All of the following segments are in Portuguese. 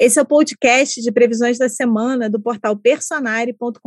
Esse é o podcast de previsões da semana do portal personare.com.br.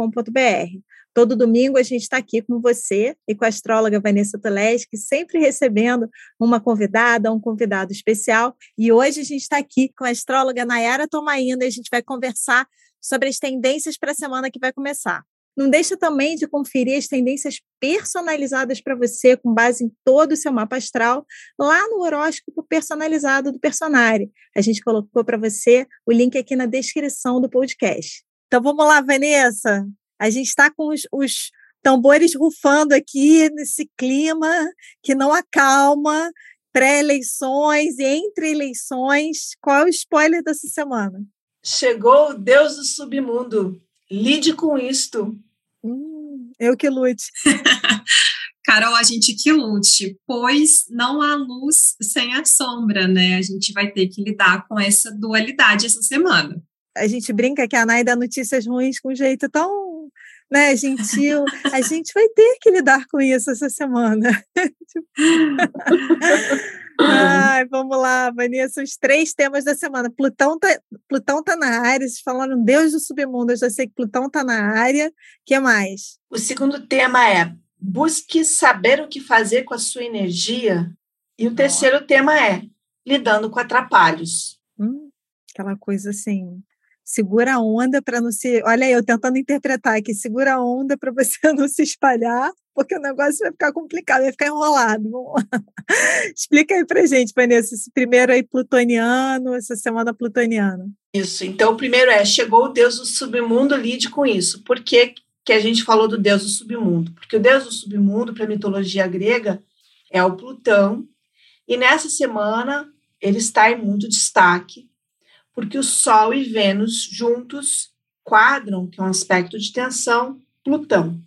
Todo domingo a gente está aqui com você e com a astróloga Vanessa Toleski, sempre recebendo uma convidada, um convidado especial. E hoje a gente está aqui com a astróloga Nayara Tomainda e a gente vai conversar sobre as tendências para a semana que vai começar. Não deixa também de conferir as tendências personalizadas para você, com base em todo o seu mapa astral, lá no horóscopo personalizado do Personari. A gente colocou para você o link aqui na descrição do podcast. Então vamos lá, Vanessa. A gente está com os, os tambores rufando aqui nesse clima que não acalma, pré-eleições e entre eleições. Qual é o spoiler dessa semana? Chegou o Deus do submundo. Lide com isto. Hum, eu que lute. Carol, a gente que lute, pois não há luz sem a sombra, né? A gente vai ter que lidar com essa dualidade essa semana. A gente brinca que a Nai dá notícias ruins com um jeito tão né, gentil. A gente vai ter que lidar com isso essa semana. Ai, vamos lá, Vanessa, os três temas da semana. Plutão tá, Plutão tá na área, vocês falaram Deus do submundo, eu já sei que Plutão tá na área. O que mais? O segundo tema é busque saber o que fazer com a sua energia. E o terceiro tema é lidando com atrapalhos. Hum, aquela coisa assim, segura a onda para não se. Olha aí, eu tentando interpretar aqui, segura a onda para você não se espalhar, porque o negócio vai ficar complicado, vai ficar enrolado. Explica aí para gente, Vanessa, esse primeiro aí plutoniano, essa semana plutoniana. Isso, então o primeiro é: chegou o Deus do submundo, lide com isso. Por que, que a gente falou do Deus do submundo? Porque o Deus do submundo, para a mitologia grega, é o Plutão, e nessa semana ele está em muito destaque porque o Sol e Vênus juntos quadram, que é um aspecto de tensão, Plutão.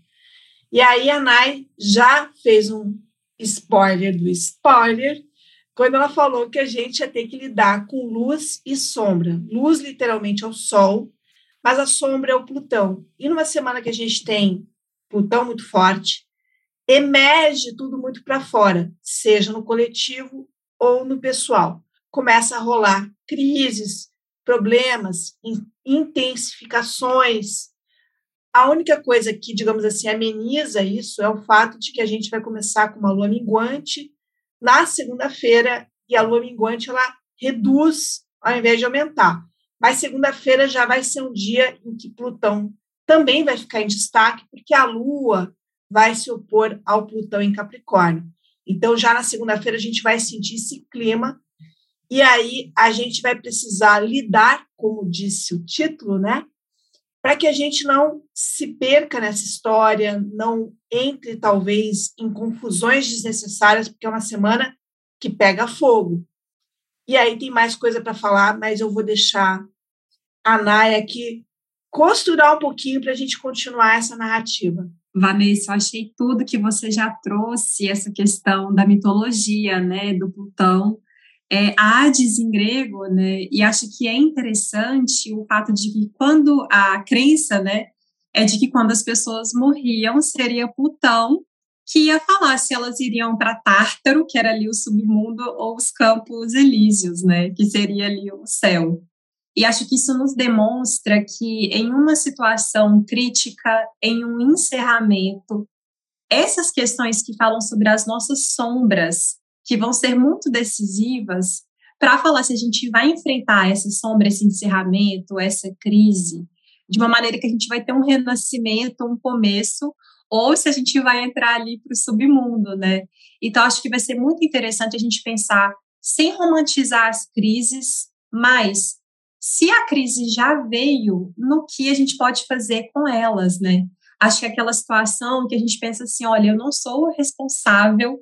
E aí a Nai já fez um spoiler do spoiler, quando ela falou que a gente ia ter que lidar com luz e sombra. Luz, literalmente, é o Sol, mas a sombra é o Plutão. E numa semana que a gente tem Plutão muito forte, emerge tudo muito para fora, seja no coletivo ou no pessoal. Começa a rolar crises, problemas, intensificações. A única coisa que, digamos assim, ameniza isso é o fato de que a gente vai começar com uma lua minguante na segunda-feira e a lua minguante ela reduz ao invés de aumentar. Mas segunda-feira já vai ser um dia em que Plutão também vai ficar em destaque, porque a lua vai se opor ao Plutão em Capricórnio. Então, já na segunda-feira, a gente vai sentir esse clima e aí a gente vai precisar lidar, como disse o título, né? Para que a gente não se perca nessa história, não entre talvez em confusões desnecessárias, porque é uma semana que pega fogo. E aí tem mais coisa para falar, mas eu vou deixar a Naya aqui costurar um pouquinho para a gente continuar essa narrativa. Vanessa, eu achei tudo que você já trouxe, essa questão da mitologia, né, do Plutão, é, Hades em grego, né? E acho que é interessante o fato de que quando a crença, né, é de que quando as pessoas morriam seria Plutão que ia falar se elas iriam para Tártaro, que era ali o submundo, ou os campos elíseos, né, que seria ali o céu. E acho que isso nos demonstra que em uma situação crítica, em um encerramento, essas questões que falam sobre as nossas sombras, que vão ser muito decisivas para falar se a gente vai enfrentar essa sombra, esse encerramento, essa crise, de uma maneira que a gente vai ter um renascimento, um começo, ou se a gente vai entrar ali para o submundo, né? Então, acho que vai ser muito interessante a gente pensar, sem romantizar as crises, mas se a crise já veio, no que a gente pode fazer com elas, né? Acho que é aquela situação que a gente pensa assim, olha, eu não sou responsável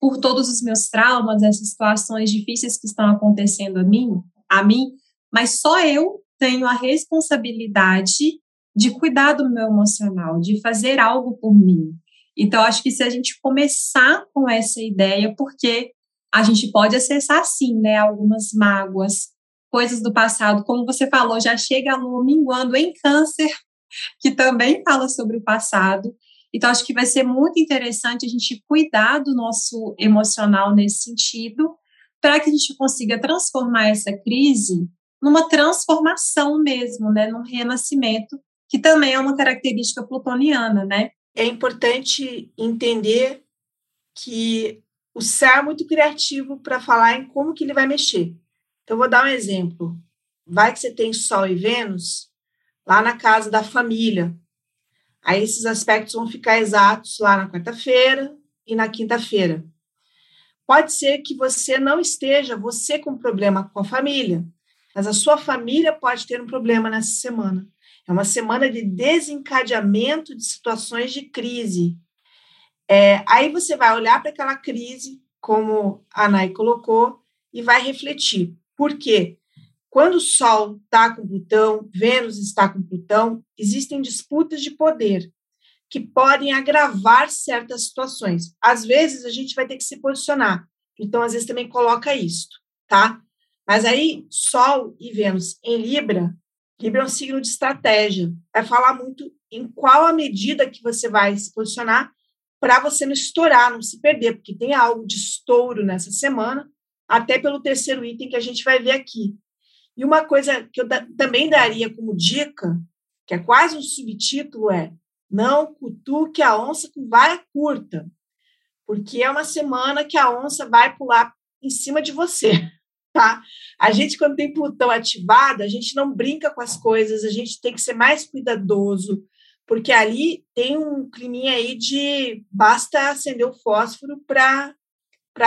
por todos os meus traumas, essas situações difíceis que estão acontecendo a mim, a mim, mas só eu tenho a responsabilidade de cuidar do meu emocional, de fazer algo por mim. Então, acho que se a gente começar com essa ideia, porque a gente pode acessar, sim, né, algumas mágoas, coisas do passado, como você falou, já chega a lua minguando em câncer, que também fala sobre o passado, então, acho que vai ser muito interessante a gente cuidar do nosso emocional nesse sentido, para que a gente consiga transformar essa crise numa transformação mesmo, né, num renascimento, que também é uma característica plutoniana, né? É importante entender que o céu é muito criativo para falar em como que ele vai mexer. Então, vou dar um exemplo. Vai que você tem Sol e Vênus lá na casa da família. Aí esses aspectos vão ficar exatos lá na quarta-feira e na quinta-feira. Pode ser que você não esteja, você com problema com a família, mas a sua família pode ter um problema nessa semana. É uma semana de desencadeamento de situações de crise. É, aí você vai olhar para aquela crise, como a Nai colocou, e vai refletir. Por quê? Quando o Sol está com Plutão, Vênus está com Plutão, existem disputas de poder que podem agravar certas situações. Às vezes a gente vai ter que se posicionar. Então, às vezes também coloca isso, tá? Mas aí, Sol e Vênus em Libra, Libra é um signo de estratégia. Vai falar muito em qual a medida que você vai se posicionar para você não estourar, não se perder, porque tem algo de estouro nessa semana, até pelo terceiro item que a gente vai ver aqui. E uma coisa que eu da, também daria como dica, que é quase um subtítulo, é não cutuque a onça com vara curta, porque é uma semana que a onça vai pular em cima de você, tá? A gente, quando tem Plutão ativado, a gente não brinca com as coisas, a gente tem que ser mais cuidadoso, porque ali tem um climinha aí de basta acender o fósforo para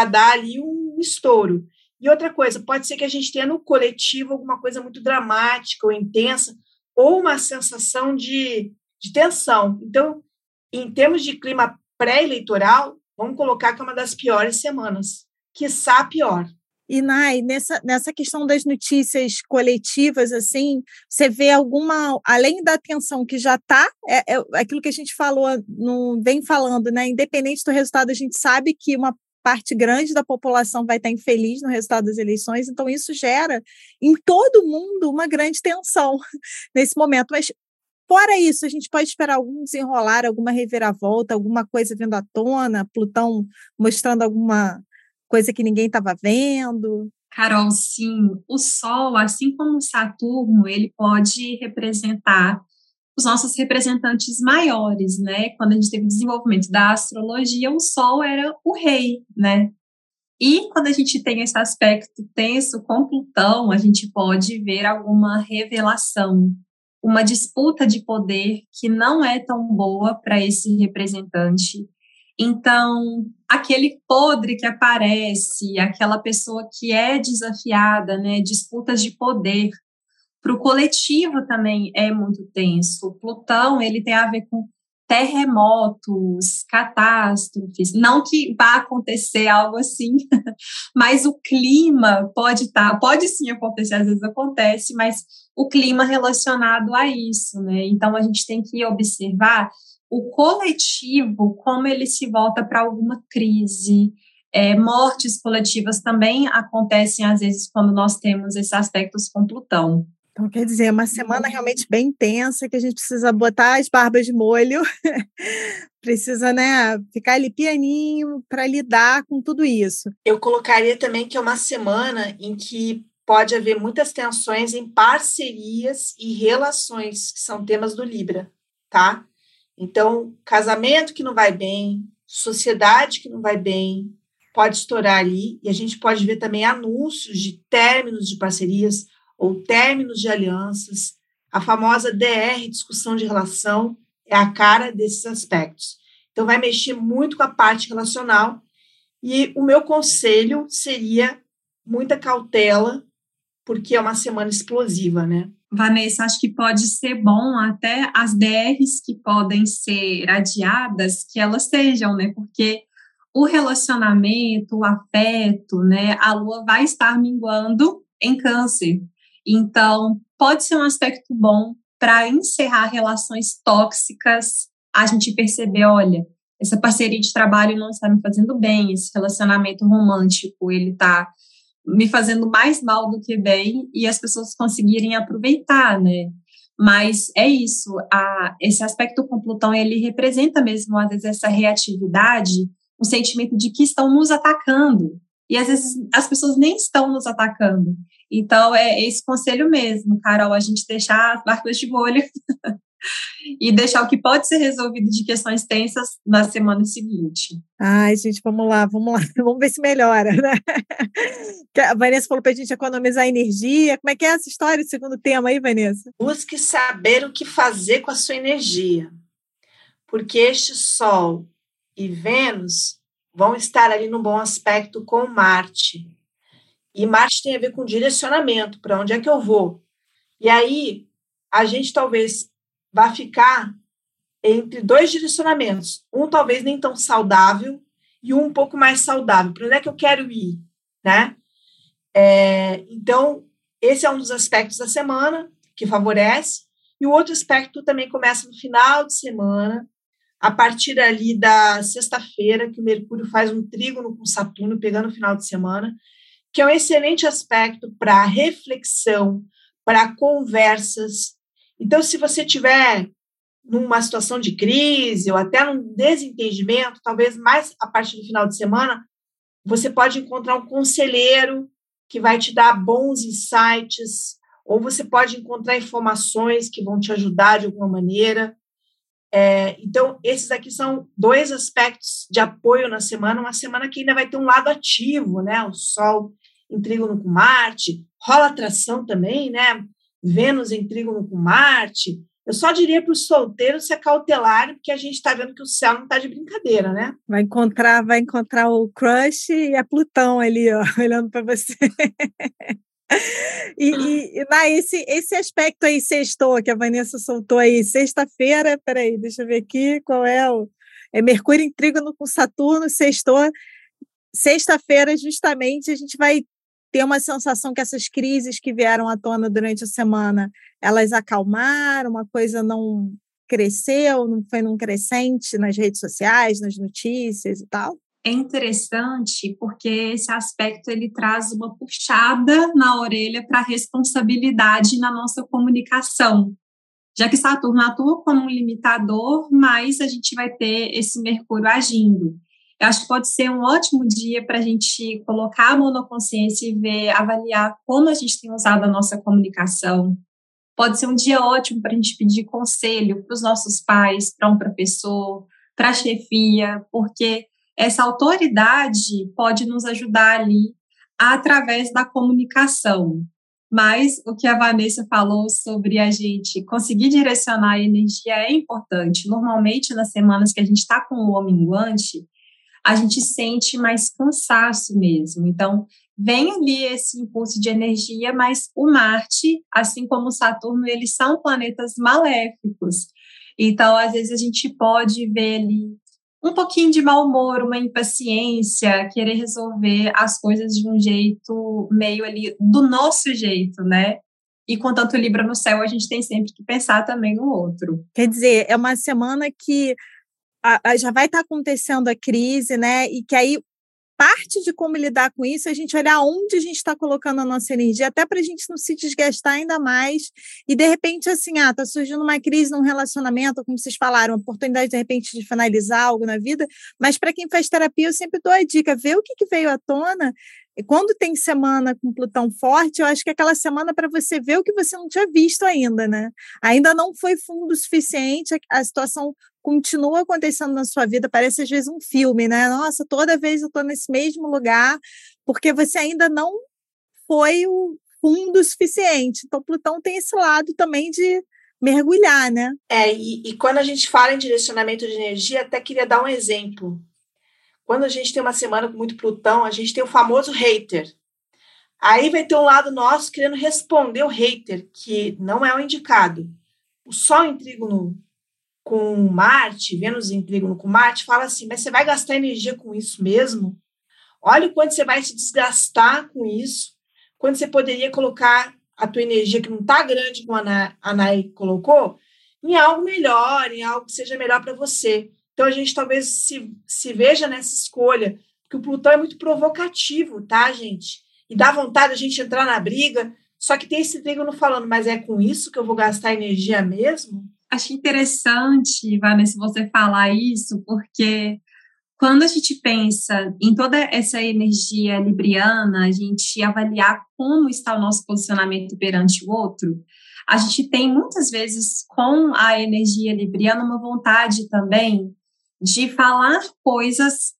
dar ali um estouro. E outra coisa, pode ser que a gente tenha no coletivo alguma coisa muito dramática ou intensa, ou uma sensação de, de tensão. Então, em termos de clima pré-eleitoral, vamos colocar que é uma das piores semanas, quiçá pior. E, Nai, nessa, nessa questão das notícias coletivas, assim, você vê alguma, além da atenção que já está, é, é, aquilo que a gente falou, vem falando, né? Independente do resultado, a gente sabe que uma parte grande da população vai estar infeliz no resultado das eleições, então isso gera em todo mundo uma grande tensão nesse momento. Mas Fora isso, a gente pode esperar algum desenrolar, alguma reviravolta, alguma coisa vindo à tona, Plutão mostrando alguma coisa que ninguém estava vendo? Carol, sim. O Sol, assim como Saturno, ele pode representar os nossos representantes maiores, né? Quando a gente teve o desenvolvimento da astrologia, o Sol era o rei, né? E quando a gente tem esse aspecto tenso com Plutão, a gente pode ver alguma revelação, uma disputa de poder que não é tão boa para esse representante então, aquele podre que aparece, aquela pessoa que é desafiada, né, disputas de poder, para o coletivo também é muito tenso. Plutão, ele tem a ver com terremotos, catástrofes, não que vá acontecer algo assim, mas o clima pode estar, tá, pode sim acontecer, às vezes acontece, mas o clima relacionado a isso, né? Então a gente tem que observar o coletivo, como ele se volta para alguma crise. É, mortes coletivas também acontecem, às vezes, quando nós temos esses aspectos com Plutão. Então, quer dizer, é uma semana realmente bem intensa, que a gente precisa botar as barbas de molho, precisa, né, ficar ali pianinho para lidar com tudo isso. Eu colocaria também que é uma semana em que pode haver muitas tensões em parcerias e relações, que são temas do Libra, tá? Então, casamento que não vai bem, sociedade que não vai bem, pode estourar ali, e a gente pode ver também anúncios de términos de parcerias ou términos de alianças. A famosa DR, discussão de relação, é a cara desses aspectos. Então, vai mexer muito com a parte relacional, e o meu conselho seria muita cautela, porque é uma semana explosiva, né? Vanessa, acho que pode ser bom até as DRs que podem ser adiadas, que elas sejam, né? Porque o relacionamento, o afeto, né? A lua vai estar minguando em câncer. Então, pode ser um aspecto bom para encerrar relações tóxicas, a gente perceber, olha, essa parceria de trabalho não está me fazendo bem, esse relacionamento romântico, ele está me fazendo mais mal do que bem e as pessoas conseguirem aproveitar, né? Mas é isso, a, esse aspecto com Plutão, ele representa mesmo, às vezes, essa reatividade, o sentimento de que estão nos atacando. E às vezes as pessoas nem estão nos atacando. Então, é esse conselho mesmo, Carol, a gente deixar as barcas de molho e deixar o que pode ser resolvido de questões tensas na semana seguinte. Ai, gente, vamos lá, vamos lá, vamos ver se melhora, né? A Vanessa falou para a gente economizar energia. Como é que é essa história, segundo tema aí, Vanessa? Busque saber o que fazer com a sua energia, porque este Sol e Vênus vão estar ali no bom aspecto com Marte. E Marte tem a ver com direcionamento, para onde é que eu vou. E aí, a gente talvez vai ficar entre dois direcionamentos, um talvez nem tão saudável e um um pouco mais saudável. Para onde é que eu quero ir, né? É, então, esse é um dos aspectos da semana que favorece, e o outro aspecto também começa no final de semana, a partir ali da sexta-feira, que o Mercúrio faz um trígono com Saturno, pegando o final de semana, que é um excelente aspecto para reflexão, para conversas, então, se você tiver numa situação de crise ou até num desentendimento, talvez mais a partir do final de semana, você pode encontrar um conselheiro que vai te dar bons insights, ou você pode encontrar informações que vão te ajudar de alguma maneira. É, então, esses aqui são dois aspectos de apoio na semana, uma semana que ainda vai ter um lado ativo, né? O Sol em trígono com Marte, rola atração também, né? Vênus em trígono com Marte. Eu só diria para os solteiros se acautelarem, porque a gente está vendo que o céu não está de brincadeira, né? Vai encontrar, vai encontrar o crush e a Plutão ali, ó, olhando para você. e, e, na, esse, esse aspecto aí, sextou, que a Vanessa soltou aí, sexta-feira, peraí, deixa eu ver aqui qual é o. É Mercúrio em trígono com Saturno, sextou. Sexta-feira, justamente, a gente vai ter uma sensação que essas crises que vieram à tona durante a semana, elas acalmaram, uma coisa não cresceu, não foi num crescente nas redes sociais, nas notícias e tal? É interessante porque esse aspecto ele traz uma puxada na orelha para a responsabilidade na nossa comunicação. Já que Saturno atua como um limitador, mas a gente vai ter esse Mercúrio agindo. Acho que pode ser um ótimo dia para a gente colocar a mão na consciência e ver, avaliar como a gente tem usado a nossa comunicação. Pode ser um dia ótimo para a gente pedir conselho para os nossos pais, para um professor, para a chefia, porque essa autoridade pode nos ajudar ali através da comunicação. Mas o que a Vanessa falou sobre a gente conseguir direcionar a energia é importante. Normalmente, nas semanas que a gente está com o homem minguante, a gente sente mais cansaço mesmo. Então, vem ali esse impulso de energia, mas o Marte, assim como o Saturno, eles são planetas maléficos. Então, às vezes, a gente pode ver ali um pouquinho de mau humor, uma impaciência, querer resolver as coisas de um jeito meio ali do nosso jeito, né? E com tanto Libra no céu, a gente tem sempre que pensar também no outro. Quer dizer, é uma semana que a, a, já vai estar tá acontecendo a crise, né? E que aí parte de como lidar com isso é a gente olhar onde a gente está colocando a nossa energia, até para a gente não se desgastar ainda mais. E de repente, assim, ah, tá surgindo uma crise num relacionamento, como vocês falaram, oportunidade de repente de finalizar algo na vida. Mas para quem faz terapia, eu sempre dou a dica: ver o que, que veio à tona e quando tem semana com Plutão forte, eu acho que é aquela semana para você ver o que você não tinha visto ainda, né? Ainda não foi fundo o suficiente, a situação continua acontecendo na sua vida, parece às vezes um filme, né? Nossa, toda vez eu estou nesse mesmo lugar, porque você ainda não foi o fundo suficiente. Então, Plutão tem esse lado também de mergulhar, né? É, e, e quando a gente fala em direcionamento de energia, até queria dar um exemplo quando a gente tem uma semana com muito Plutão, a gente tem o famoso hater. Aí vai ter um lado nosso querendo responder o hater, que não é o indicado. O Sol em trígono com Marte, Vênus em trígono com Marte, fala assim: mas você vai gastar energia com isso mesmo? Olha o quanto você vai se desgastar com isso, quando você poderia colocar a tua energia, que não está grande, como a Nai colocou, em algo melhor, em algo que seja melhor para você. Então a gente talvez se, se veja nessa escolha, porque o Plutão é muito provocativo, tá, gente? E dá vontade a gente entrar na briga, só que tem esse trígono falando, mas é com isso que eu vou gastar energia mesmo? Acho interessante, Vanessa, você falar isso, porque quando a gente pensa em toda essa energia libriana, a gente avaliar como está o nosso posicionamento perante o outro, a gente tem muitas vezes com a energia libriana uma vontade também de falar coisas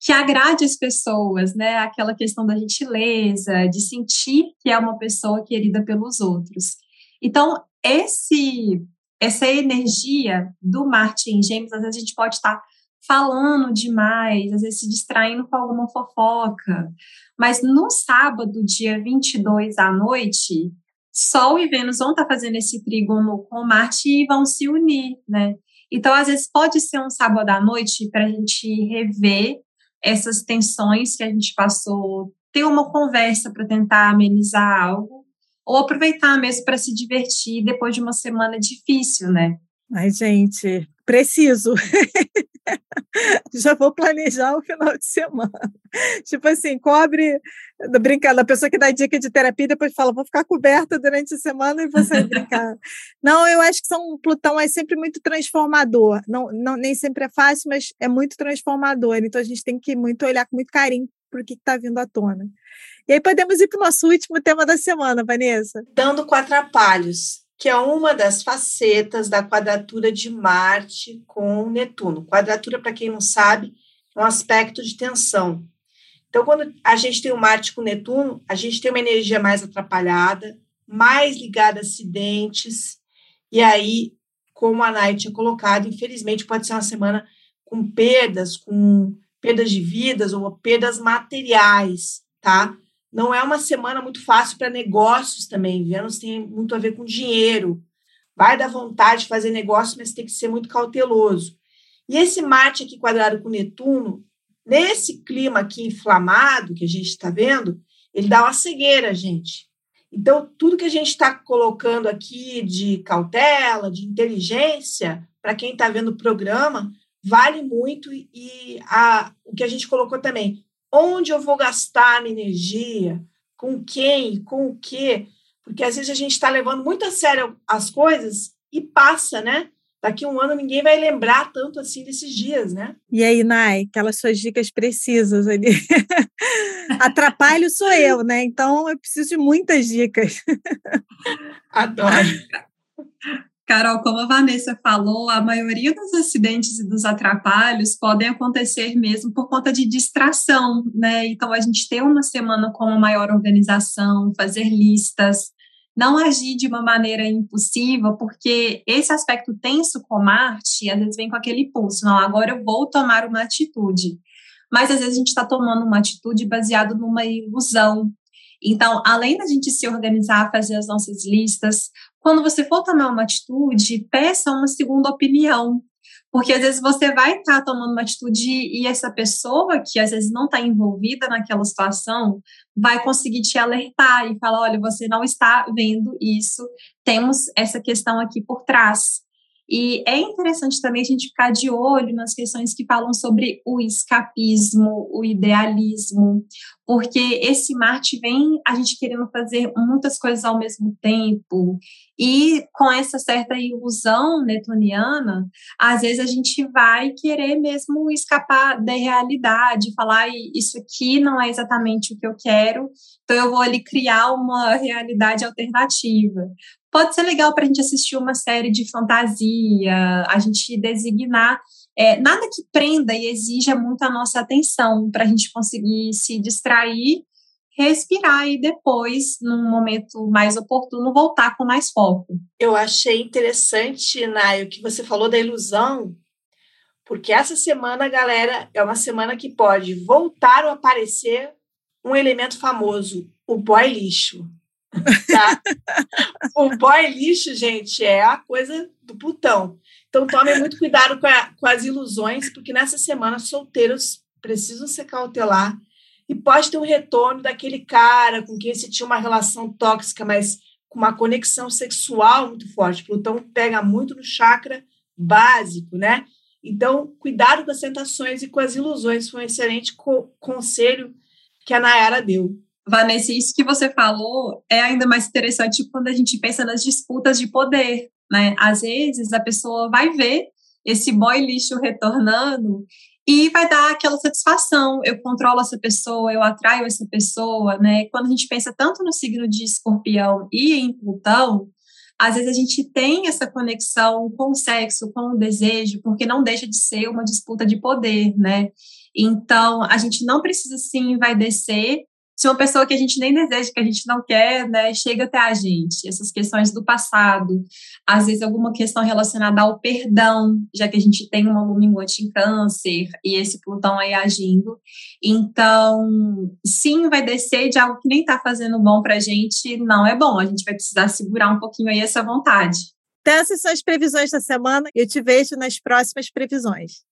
que agrade as pessoas, né? Aquela questão da gentileza, de sentir que é uma pessoa querida pelos outros. Então, esse essa energia do Martin James, às vezes a gente pode estar falando demais, às vezes se distraindo com alguma fofoca. Mas no sábado, dia 22 à noite, Sol e Vênus vão estar fazendo esse trígono com Marte e vão se unir, né? Então, às vezes, pode ser um sábado à noite para a gente rever essas tensões que a gente passou, ter uma conversa para tentar amenizar algo, ou aproveitar mesmo para se divertir depois de uma semana difícil, né? Ai, gente, preciso. Já vou planejar o final de semana. Tipo assim, cobre, brincando, a pessoa que dá dica de terapia depois fala, vou ficar coberta durante a semana e você brincar. Não, eu acho que são Plutão é sempre muito transformador. Não, não, nem sempre é fácil, mas é muito transformador. Então a gente tem que muito olhar com muito carinho para o que está vindo à tona. E aí podemos ir para o nosso último tema da semana, Vanessa. Dando com atrapalhos que é uma das facetas da quadratura de Marte com Netuno. Quadratura, para quem não sabe, é um aspecto de tensão. Então, quando a gente tem o Marte com Netuno, a gente tem uma energia mais atrapalhada, mais ligada a acidentes, e aí, como a Nai tinha colocado, infelizmente pode ser uma semana com perdas, com perdas de vidas ou perdas materiais, tá? Não é uma semana muito fácil para negócios também. Vênus tem muito a ver com dinheiro. Vai dar vontade de fazer negócio, mas tem que ser muito cauteloso. E esse Marte aqui quadrado com Netuno, nesse clima aqui inflamado que a gente está vendo, ele dá uma cegueira, gente. Então, tudo que a gente está colocando aqui de cautela, de inteligência, para quem está vendo o programa, vale muito. E a, o que a gente colocou também, Onde eu vou gastar a minha energia? Com quem? Com o quê? Porque às vezes a gente está levando muito a sério as coisas e passa, né? Daqui a um ano ninguém vai lembrar tanto assim desses dias, né? E aí, Nai, aquelas suas dicas precisas ali. Atrapalho sou eu, né? Então eu preciso de muitas dicas. Adoro. Carol, como a Vanessa falou, a maioria dos acidentes e dos atrapalhos podem acontecer mesmo por conta de distração, né? Então, a gente ter uma semana com uma maior organização, fazer listas, não agir de uma maneira impulsiva, porque esse aspecto tenso com Marte, às vezes vem com aquele impulso, não, agora eu vou tomar uma atitude. Mas às vezes a gente está tomando uma atitude baseada numa ilusão, então, além da gente se organizar, fazer as nossas listas, quando você for tomar uma atitude, peça uma segunda opinião. Porque às vezes você vai estar tá tomando uma atitude e essa pessoa que às vezes não está envolvida naquela situação vai conseguir te alertar e falar: olha, você não está vendo isso, temos essa questão aqui por trás. E é interessante também a gente ficar de olho nas questões que falam sobre o escapismo, o idealismo, porque esse Marte vem a gente querendo fazer muitas coisas ao mesmo tempo. E com essa certa ilusão netoniana, às vezes a gente vai querer mesmo escapar da realidade, falar isso aqui não é exatamente o que eu quero, então eu vou ali criar uma realidade alternativa pode ser legal para a gente assistir uma série de fantasia, a gente designar é, nada que prenda e exija muito a nossa atenção para a gente conseguir se distrair, respirar e depois, num momento mais oportuno, voltar com mais foco. Eu achei interessante, Nai, o que você falou da ilusão, porque essa semana, galera, é uma semana que pode voltar ou aparecer um elemento famoso, o boy lixo. Tá? o boy lixo, gente, é a coisa do putão. Então, tomem muito cuidado com, a, com as ilusões, porque nessa semana solteiros precisam se cautelar e pode ter um retorno daquele cara com quem você tinha uma relação tóxica, mas com uma conexão sexual muito forte. Plutão pega muito no chakra básico, né? Então, cuidado com as tentações e com as ilusões. Foi um excelente co conselho que a Nayara deu. Vanessa, isso que você falou é ainda mais interessante quando a gente pensa nas disputas de poder, né? Às vezes a pessoa vai ver esse boy lixo retornando e vai dar aquela satisfação. Eu controlo essa pessoa, eu atraio essa pessoa, né? Quando a gente pensa tanto no signo de escorpião e em Plutão, às vezes a gente tem essa conexão com o sexo, com o desejo, porque não deixa de ser uma disputa de poder, né? Então, a gente não precisa sim vai descer se uma pessoa que a gente nem deseja, que a gente não quer, né, chega até a gente. Essas questões do passado, às vezes alguma questão relacionada ao perdão, já que a gente tem uma lua em câncer e esse Plutão aí agindo. Então, sim, vai descer de algo que nem está fazendo bom para a gente, não é bom. A gente vai precisar segurar um pouquinho aí essa vontade. Então, essas são as previsões da semana. Eu te vejo nas próximas previsões.